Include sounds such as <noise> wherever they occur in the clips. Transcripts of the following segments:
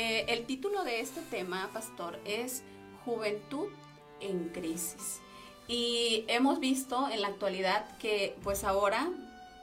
Eh, el título de este tema, pastor, es Juventud en crisis. Y hemos visto en la actualidad que pues ahora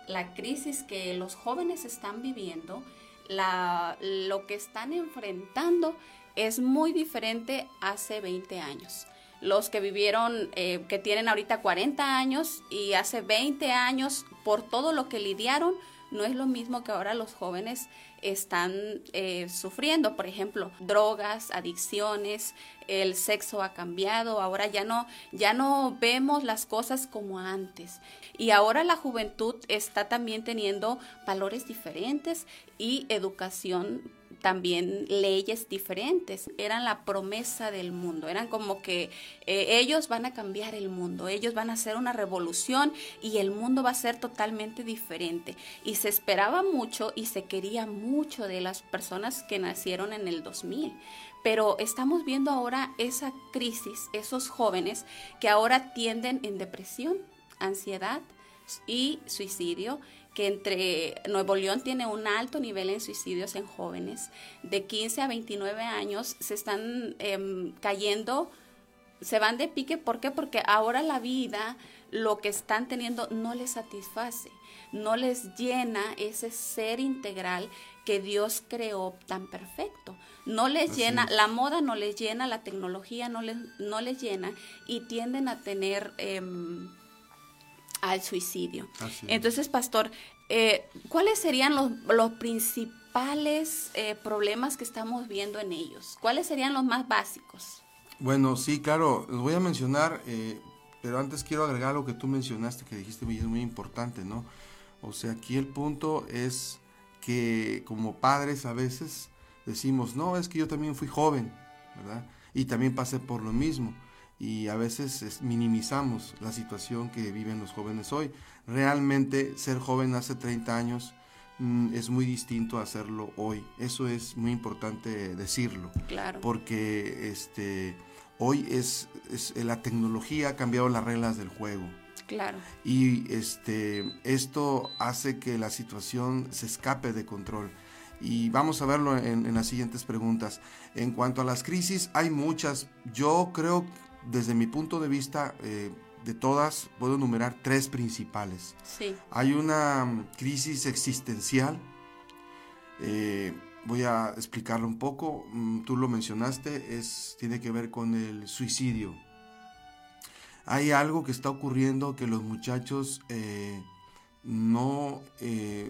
la crisis que los jóvenes están viviendo, la, lo que están enfrentando es muy diferente hace 20 años. Los que vivieron, eh, que tienen ahorita 40 años y hace 20 años, por todo lo que lidiaron, no es lo mismo que ahora los jóvenes están eh, sufriendo. Por ejemplo, drogas, adicciones, el sexo ha cambiado, ahora ya no, ya no vemos las cosas como antes. Y ahora la juventud está también teniendo valores diferentes y educación también leyes diferentes. Eran la promesa del mundo. Eran como que eh, ellos van a cambiar el mundo, ellos van a hacer una revolución y el mundo va a ser totalmente diferente. Y se esperaba mucho y se quería mucho de las personas que nacieron en el 2000. Pero estamos viendo ahora esa crisis, esos jóvenes que ahora tienden en depresión, ansiedad y suicidio que entre Nuevo León tiene un alto nivel en suicidios en jóvenes. De 15 a 29 años se están em, cayendo, se van de pique. ¿Por qué? Porque ahora la vida, lo que están teniendo, no les satisface, no les llena ese ser integral que Dios creó tan perfecto. No les llena, la moda no les llena, la tecnología no les, no les llena y tienden a tener... Em, al suicidio. Entonces, pastor, eh, ¿cuáles serían los, principales eh, problemas que estamos viendo en ellos? ¿Cuáles serían los más básicos? Bueno, sí, claro, los voy a mencionar, eh, pero antes quiero agregar lo que tú mencionaste, que dijiste y es muy importante, ¿no? O sea, aquí el punto es que como padres a veces decimos, no, es que yo también fui joven, ¿verdad? Y también pasé por lo mismo y a veces minimizamos la situación que viven los jóvenes hoy. Realmente ser joven hace 30 años mm, es muy distinto a hacerlo hoy. Eso es muy importante decirlo. Claro. Porque este, hoy es, la tecnología ha cambiado las reglas del juego. Claro. Y este, esto hace que la situación se escape de control. Y vamos a verlo en, en las siguientes preguntas. En cuanto a las crisis, hay muchas. Yo creo desde mi punto de vista, eh, de todas, puedo enumerar tres principales. Sí. Hay una mm, crisis existencial. Eh, voy a explicarlo un poco. Mm, tú lo mencionaste, es, tiene que ver con el suicidio. Hay algo que está ocurriendo que los muchachos eh, no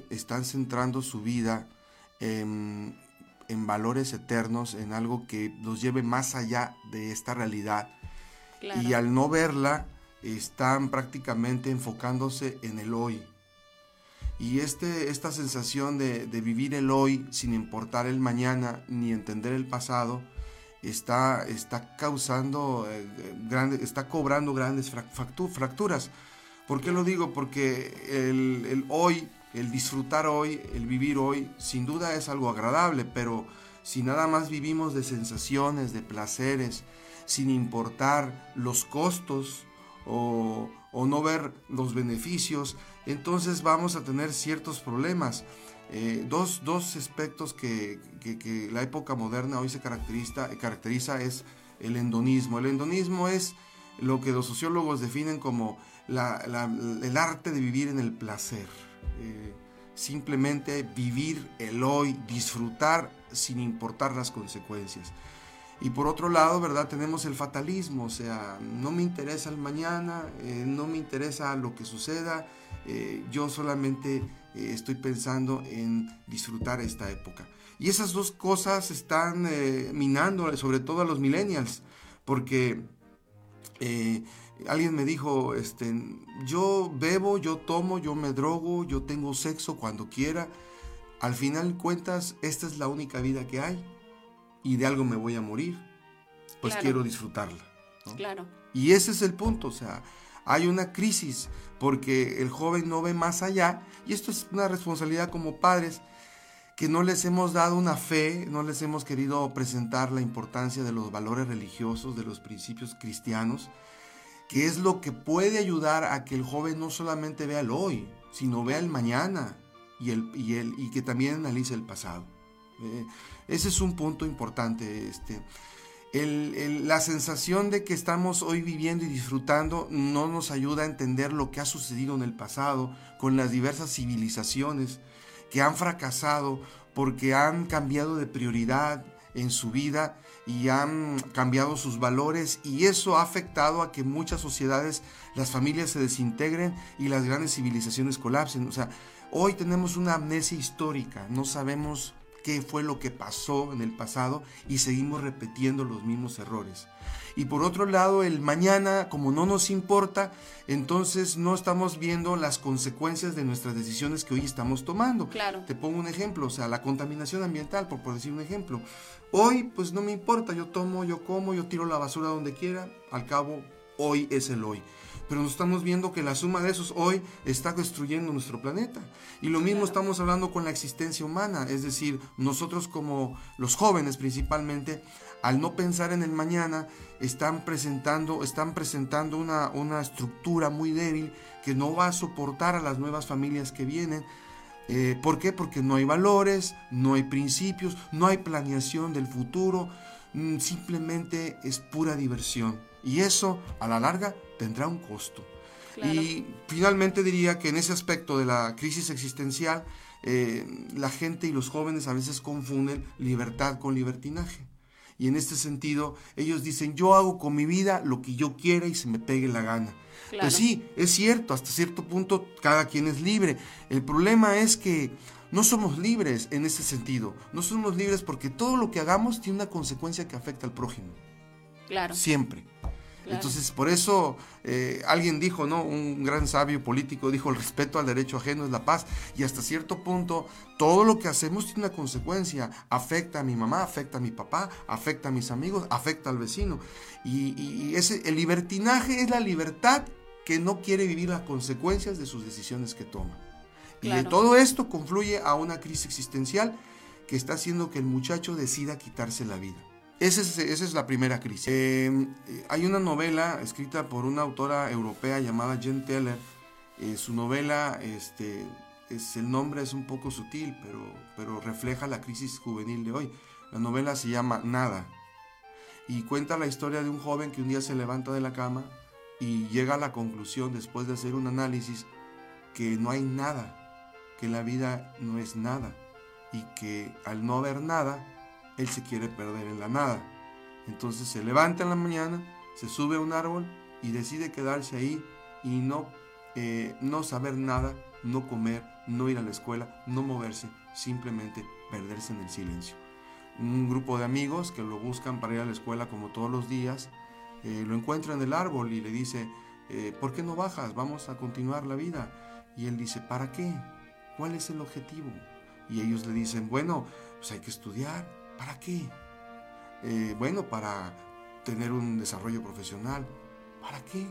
están centrando su vida en, en valores eternos, en algo que los lleve más allá de esta realidad y al no verla, están prácticamente enfocándose en el hoy. Y este, esta sensación de, vivir el hoy sin importar el mañana ni entender el pasado, está, está causando, eh, está cobrando grandes fracturas. ¿Por qué lo digo? Porque el, el, hoy, el disfrutar hoy, el vivir hoy, sin duda es algo agradable, pero si nada más vivimos de sensaciones, de placeres, sin importar los costos o, no ver los beneficios, entonces vamos a tener ciertos problemas. Eh, dos, aspectos que, la época moderna hoy se caracteriza, caracteriza es el endonismo. El endonismo es lo que los sociólogos definen como el arte de vivir en el placer. Eh, simplemente vivir el hoy, disfrutar sin importar las consecuencias. Y por otro lado, ¿verdad? Tenemos el fatalismo, o sea, no me interesa el mañana, eh, no me interesa lo que suceda, eh, yo solamente eh, estoy pensando en disfrutar esta época. Y esas dos cosas están minando sobre todo a los millennials, porque alguien me dijo, este, yo bebo, yo tomo, yo me drogo, yo tengo sexo cuando quiera, al final cuentas, esta es la única vida que hay y de algo me voy a morir, pues quiero disfrutarla. Claro. Y ese es el punto, o sea, hay una crisis porque el joven no ve más allá y esto es una responsabilidad como padres que no les hemos dado una fe, no les hemos querido presentar la importancia de los valores religiosos, de los principios cristianos, que es lo que puede ayudar a que el joven no solamente vea el hoy, sino vea el mañana y, el, y, el, y que también analice el pasado. Eh, ese es un punto importante. Este, la sensación de que estamos hoy viviendo y disfrutando no nos ayuda a entender lo que ha sucedido en el pasado con las diversas civilizaciones que han fracasado porque han cambiado de prioridad en su vida y han cambiado sus valores y eso ha afectado a que muchas sociedades, las familias se desintegren y las grandes civilizaciones colapsen. O sea, hoy tenemos una amnesia histórica, no sabemos qué fue lo que pasó en el pasado y seguimos repitiendo los mismos errores. Y por otro lado, el mañana, como no nos importa, entonces no estamos viendo las consecuencias de nuestras decisiones que hoy estamos tomando. Claro. Te pongo un ejemplo, o sea, la contaminación ambiental, por, por decir un ejemplo. Hoy, pues no me importa, yo tomo, yo como, yo tiro la basura donde quiera, al cabo, hoy es el hoy pero nos estamos viendo que la suma de esos hoy está destruyendo nuestro planeta. Y lo mismo estamos hablando con la existencia humana, es decir, nosotros como los jóvenes principalmente, al no pensar en el mañana, están presentando, están presentando una, una estructura muy débil que no va a soportar a las nuevas familias que vienen. Eh, ¿Por qué? Porque no hay valores, no hay principios, no hay planeación del futuro, mm, simplemente es pura diversión. Y eso, a la larga, tendrá un costo. Y finalmente diría que en ese aspecto de la crisis existencial, eh, la gente y los jóvenes a veces confunden libertad con libertinaje. Y en este sentido, ellos dicen, yo hago con mi vida lo que yo quiera y se me pegue la gana. Pues sí, es cierto, hasta cierto punto cada quien es libre. El problema es que no somos libres en ese sentido. No somos libres porque todo lo que hagamos tiene una consecuencia que afecta al prójimo. Claro. Siempre. Entonces, por eso eh, alguien dijo, ¿no? Un gran sabio político dijo, el respeto al derecho ajeno es la paz. Y hasta cierto punto, todo lo que hacemos tiene una consecuencia. Afecta a mi mamá, afecta a mi papá, afecta a mis amigos, afecta al vecino. Y, ese, el libertinaje es la libertad que no quiere vivir las consecuencias de sus decisiones que toma. Y de todo esto confluye a una crisis existencial que está haciendo que el muchacho decida quitarse la vida. Esa es, la primera crisis. Eh, hay una novela escrita por una autora europea llamada Jen Teller. Eh, su novela, este, es, el nombre es un poco sutil, pero, pero refleja la crisis juvenil de hoy. La novela se llama Nada y cuenta la historia de un joven que un día se levanta de la cama y llega a la conclusión, después de hacer un análisis, que no hay nada, que la vida no es nada y que al no haber nada, él se quiere perder en la nada. Entonces se levanta en la mañana, se sube a un árbol y decide quedarse ahí y no, eh, no saber nada, no comer, no ir a la escuela, no moverse, simplemente perderse en el silencio. Un grupo de amigos que lo buscan para ir a la escuela como todos los días, eh, lo encuentra en el árbol y le dice, eh, ¿por qué no bajas? Vamos a continuar la vida. Y él dice, ¿para qué? ¿Cuál es el objetivo? Y ellos le dicen, bueno, pues hay que estudiar, ¿Para qué? Eh, bueno, para tener un desarrollo profesional. ¿Para qué?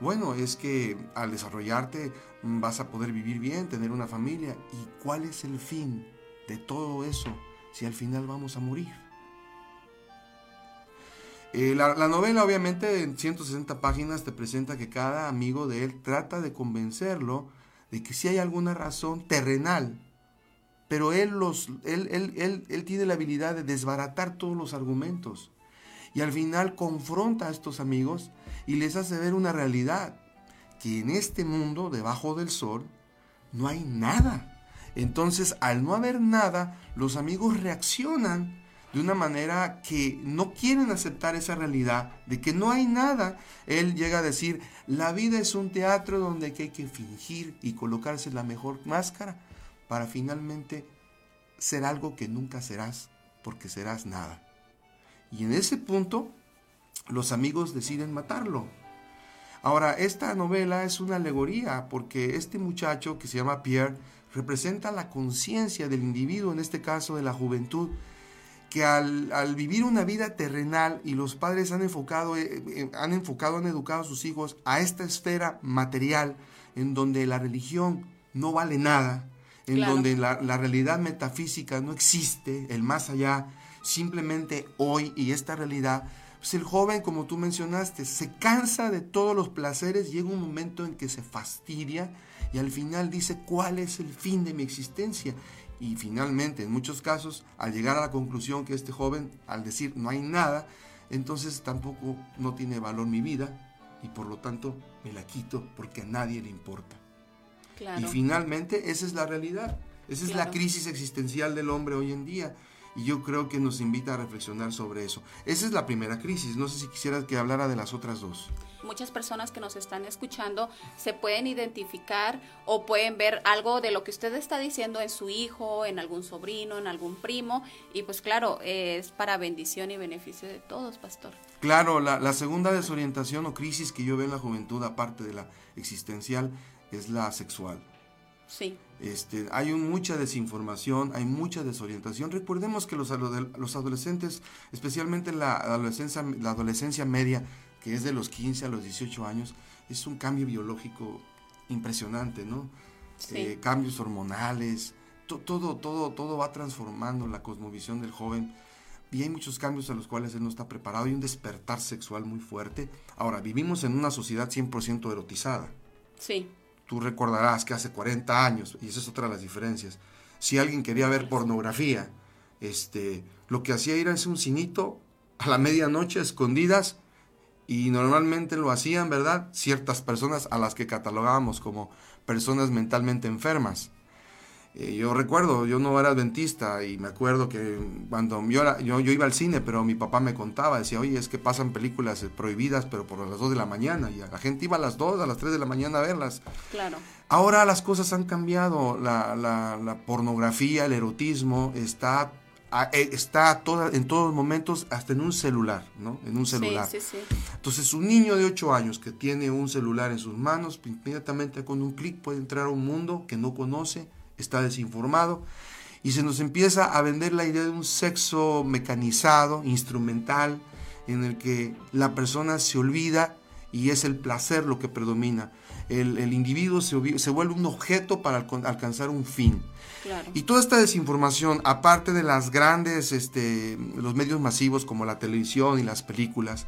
Bueno, es que al desarrollarte vas a poder vivir bien, tener una familia. ¿Y cuál es el fin de todo eso si al final vamos a morir? Eh, la, la, novela obviamente en 160 páginas te presenta que cada amigo de él trata de convencerlo de que si hay alguna razón terrenal pero él, los, él, él, él, tiene la habilidad de desbaratar todos los argumentos. Y al final confronta a estos amigos y les hace ver una realidad, que en este mundo, debajo del sol, no hay nada. Entonces, al no haber nada, los amigos reaccionan de una manera que no quieren aceptar esa realidad de que no hay nada. Él llega a decir, la vida es un teatro donde hay que fingir y colocarse la mejor máscara para finalmente ser algo que nunca serás, porque serás nada. Y en ese punto, los amigos deciden matarlo. Ahora, esta novela es una alegoría, porque este muchacho que se llama Pierre representa la conciencia del individuo, en este caso de la juventud, que al, vivir una vida terrenal y los padres han enfocado, eh, eh, han enfocado, han educado a sus hijos a esta esfera material, en donde la religión no vale nada, en donde la, realidad metafísica no existe, el más allá, simplemente hoy y esta realidad, pues el joven, como tú mencionaste, se cansa de todos los placeres, llega un momento en que se fastidia y al final dice, ¿cuál es el fin de mi existencia? Y finalmente, en muchos casos, al llegar a la conclusión que este joven, al decir no hay nada, entonces tampoco no tiene valor mi vida y por lo tanto me la quito porque a nadie le importa. Y finalmente, esa es la realidad. Esa es la crisis existencial del hombre hoy en día. Y yo creo que nos invita a reflexionar sobre eso. Esa es la primera crisis. No sé si quisieras que hablara de las otras dos muchas personas que nos están escuchando se pueden identificar o pueden ver algo de lo que usted está diciendo en su hijo, en algún sobrino, en algún primo. Y pues claro, es para bendición y beneficio de todos, pastor. Claro, la, la segunda desorientación o crisis que yo veo en la juventud, aparte de la existencial, es la sexual. Sí. Este, hay mucha desinformación, hay mucha desorientación. Recordemos que los, los adolescentes, especialmente la adolescencia, la adolescencia media, que es de los 15 a los 18 años, es un cambio biológico impresionante, ¿no? Eh, cambios hormonales, todo, todo, todo va transformando la cosmovisión del joven y hay muchos cambios a los cuales él no está preparado y un despertar sexual muy fuerte. Ahora, vivimos en una sociedad 100% erotizada. Sí. Tú recordarás que hace 40 años, y esa es otra de las diferencias, si alguien quería ver pornografía, este, lo que hacía era un cinito a la medianoche, escondidas, y normalmente lo hacían, ¿verdad? Ciertas personas a las que catalogábamos como personas mentalmente enfermas. Eh, yo recuerdo, yo no era adventista y me acuerdo que cuando yo, yo, iba al cine, pero mi papá me contaba, decía, oye, es que pasan películas prohibidas, pero por las 2 de la mañana, y la gente iba a las 2, a las 3 de la mañana a verlas. Claro. Ahora las cosas han cambiado, la, la, la pornografía, el erotismo está eh, está toda, en todos momentos hasta en un celular, ¿no? En un celular. Sí, sí, Entonces, un niño de 8 años que tiene un celular en sus manos, inmediatamente con un clic puede entrar a un mundo que no conoce, está desinformado, y se nos empieza a vender la idea de un sexo mecanizado, instrumental, en el que la persona se olvida y es el placer lo que predomina. El, el individuo se, se vuelve un objeto para alcanzar un fin. Y toda esta desinformación, aparte de las grandes, este, los medios masivos como la televisión y las películas,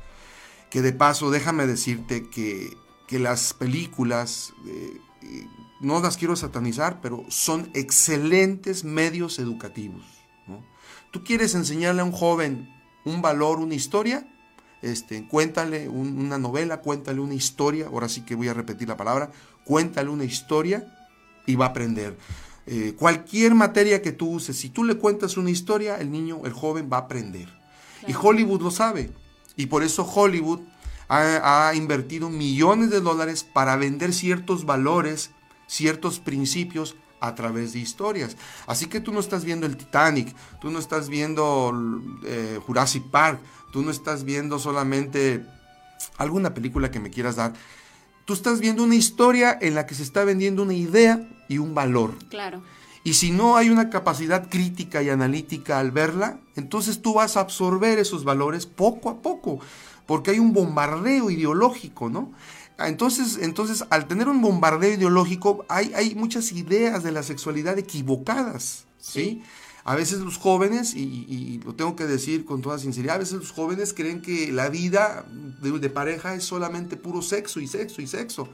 que de paso déjame decirte que, las películas, eh, eh, no las quiero satanizar, pero son excelentes medios educativos. Tú quieres enseñarle a un joven un valor, una historia, este, cuéntale una novela, cuéntale una historia, ahora sí que voy a repetir la palabra, cuéntale una historia y va a aprender. Eh, cualquier materia que tú uses, si tú le cuentas una historia, el niño, el joven va a aprender. Y Hollywood lo sabe. Y por eso Hollywood ha, invertido millones de dólares para vender ciertos valores, ciertos principios a través de historias. Así que tú no estás viendo el Titanic, tú no estás viendo eh, Jurassic Park, tú no estás viendo solamente alguna película que me quieras dar. Tú estás viendo una historia en la que se está vendiendo una idea y un valor. Claro. Y si no hay una capacidad crítica y analítica al verla, entonces tú vas a absorber esos valores poco a poco, porque hay un bombardeo ideológico, ¿no? Entonces, entonces al tener un bombardeo ideológico, hay, hay muchas ideas de la sexualidad equivocadas, ¿sí? A veces los jóvenes, y, lo tengo que decir con toda sinceridad, a veces los jóvenes creen que la vida de, pareja es solamente puro sexo y sexo y sexo.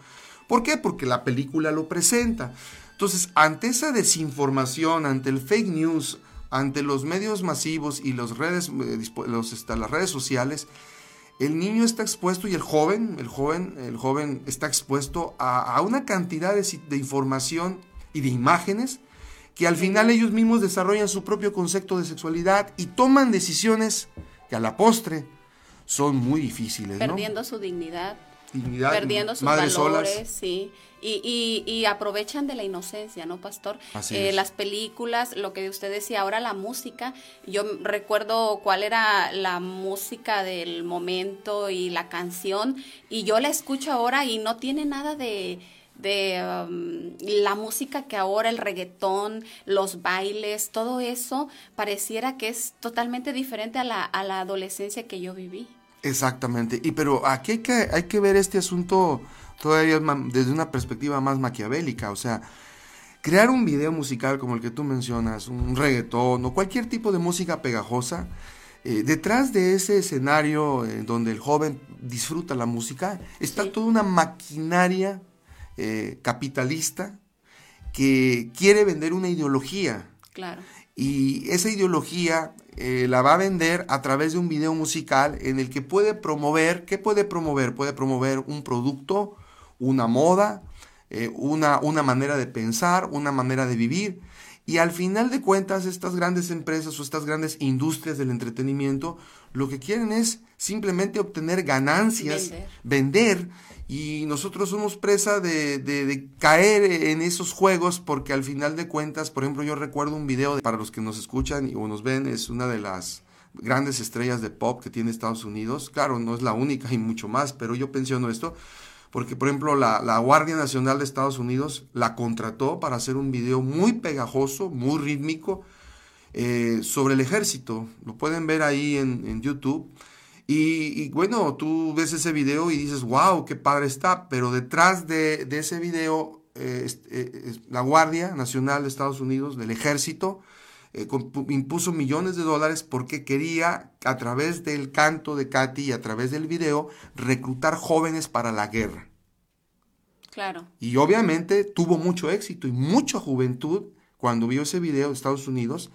¿Por qué? Porque la película lo presenta. Entonces, ante esa desinformación, ante el fake news, ante los medios masivos y los redes, eh, los, este, las redes sociales, el niño está expuesto y el joven, el joven, el joven está expuesto a, una cantidad de, de información y de imágenes que al final ellos mismos desarrollan su propio concepto de sexualidad y toman decisiones que a la postre son muy difíciles. Perdiendo su dignidad. Dignidad, perdiendo sus valores, sí. Y, y, aprovechan de la inocencia, ¿no, pastor? Eh, las películas, lo que usted decía ahora, la música. Yo recuerdo cuál era la música del momento y la canción, y yo la escucho ahora y no tiene nada de de um, la música que ahora, el reggaetón, los bailes, todo eso pareciera que es totalmente diferente a la, a la adolescencia que yo viví. Exactamente, y pero aquí hay que, hay que ver este asunto todavía desde una perspectiva más maquiavélica, o sea, crear un video musical como el que tú mencionas, un reggaetón o cualquier tipo de música pegajosa, eh, detrás de ese escenario eh, donde el joven disfruta la música, está toda una maquinaria eh, capitalista que quiere vender una ideología. Claro. Y esa ideología eh, la va a vender a través de un video musical en el que puede promover, ¿qué puede promover? Puede promover un producto, una moda, eh, una, una manera de pensar, una manera de vivir. Y al final de cuentas, estas grandes empresas o estas grandes industrias del entretenimiento lo que quieren es simplemente obtener ganancias, vender. Y nosotros somos presa de, caer en esos juegos porque al final de cuentas, por ejemplo, yo recuerdo un video para los que nos escuchan o nos ven, es una de las grandes estrellas de pop que tiene Estados Unidos. Claro, no es la única y mucho más, pero yo pensiono esto porque por ejemplo la, la, Guardia Nacional de Estados Unidos la contrató para hacer un video muy pegajoso, muy rítmico, eh, sobre el ejército. Lo pueden ver ahí en, YouTube. Y, bueno, tú ves ese video y dices, wow, qué padre está, pero detrás de, ese video, eh, eh, la Guardia Nacional de Estados Unidos, del ejército, impuso millones de dólares porque quería, a través del canto de Katy y a través del video, reclutar jóvenes para la guerra. Claro. Y obviamente tuvo mucho éxito y mucha juventud cuando vio ese video de Estados Unidos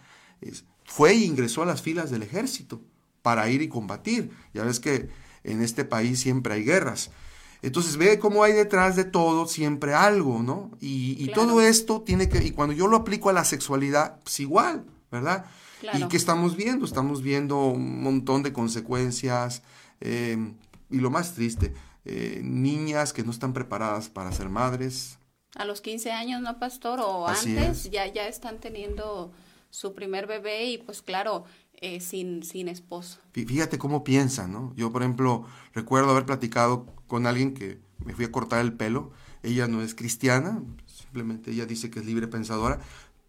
fue e ingresó a las filas del ejército para ir y combatir. Ya ves que en este país siempre hay guerras. Entonces ve cómo hay detrás de todo siempre algo, ¿no? Y, todo esto tiene que, y cuando yo lo aplico a la sexualidad, pues igual, ¿verdad? ¿Y qué estamos viendo? Estamos viendo un montón de consecuencias eh, y lo más triste, eh, niñas que no están preparadas para ser madres. A los 15 años, ¿no, pastor? O antes ya, ya están teniendo su primer bebé y pues claro, eh, sin, sin esposo. Fíjate cómo piensan, ¿no? Yo, por ejemplo, recuerdo haber platicado con alguien que me fui a cortar el pelo. Ella no es cristiana, simplemente ella dice que es libre pensadora,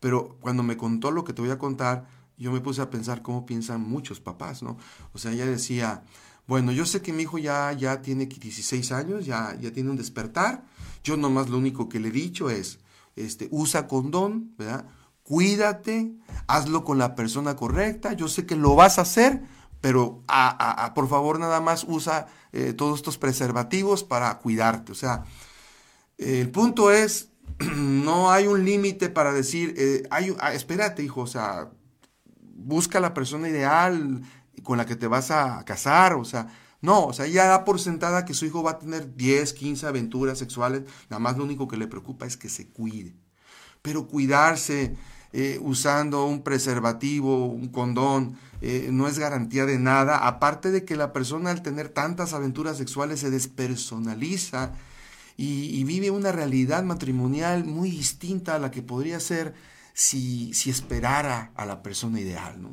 pero cuando me contó lo que te voy a contar, yo me puse a pensar cómo piensan muchos papás, ¿no? O sea, ella decía, bueno, yo sé que mi hijo ya, ya tiene 16 años, ya, ya tiene un despertar, yo nomás lo único que le he dicho es, este, usa condón, ¿verdad? Cuídate, hazlo con la persona correcta, yo sé que lo vas a hacer, pero por favor nada más usa eh, todos estos preservativos para cuidarte. O sea, el punto es, <clears throat> no hay un límite para decir, eh, hay, ah, espérate hijo, o sea, busca la persona ideal con la que te vas a casar, o sea, no, o sea, ya da por sentada que su hijo va a tener 10, 15 aventuras sexuales, nada más lo único que le preocupa es que se cuide. Pero cuidarse, eh, usando un preservativo, un condón, eh, no es garantía de nada, aparte de que la persona al tener tantas aventuras sexuales se despersonaliza y, vive una realidad matrimonial muy distinta a la que podría ser si, si esperara a la persona ideal. ¿no?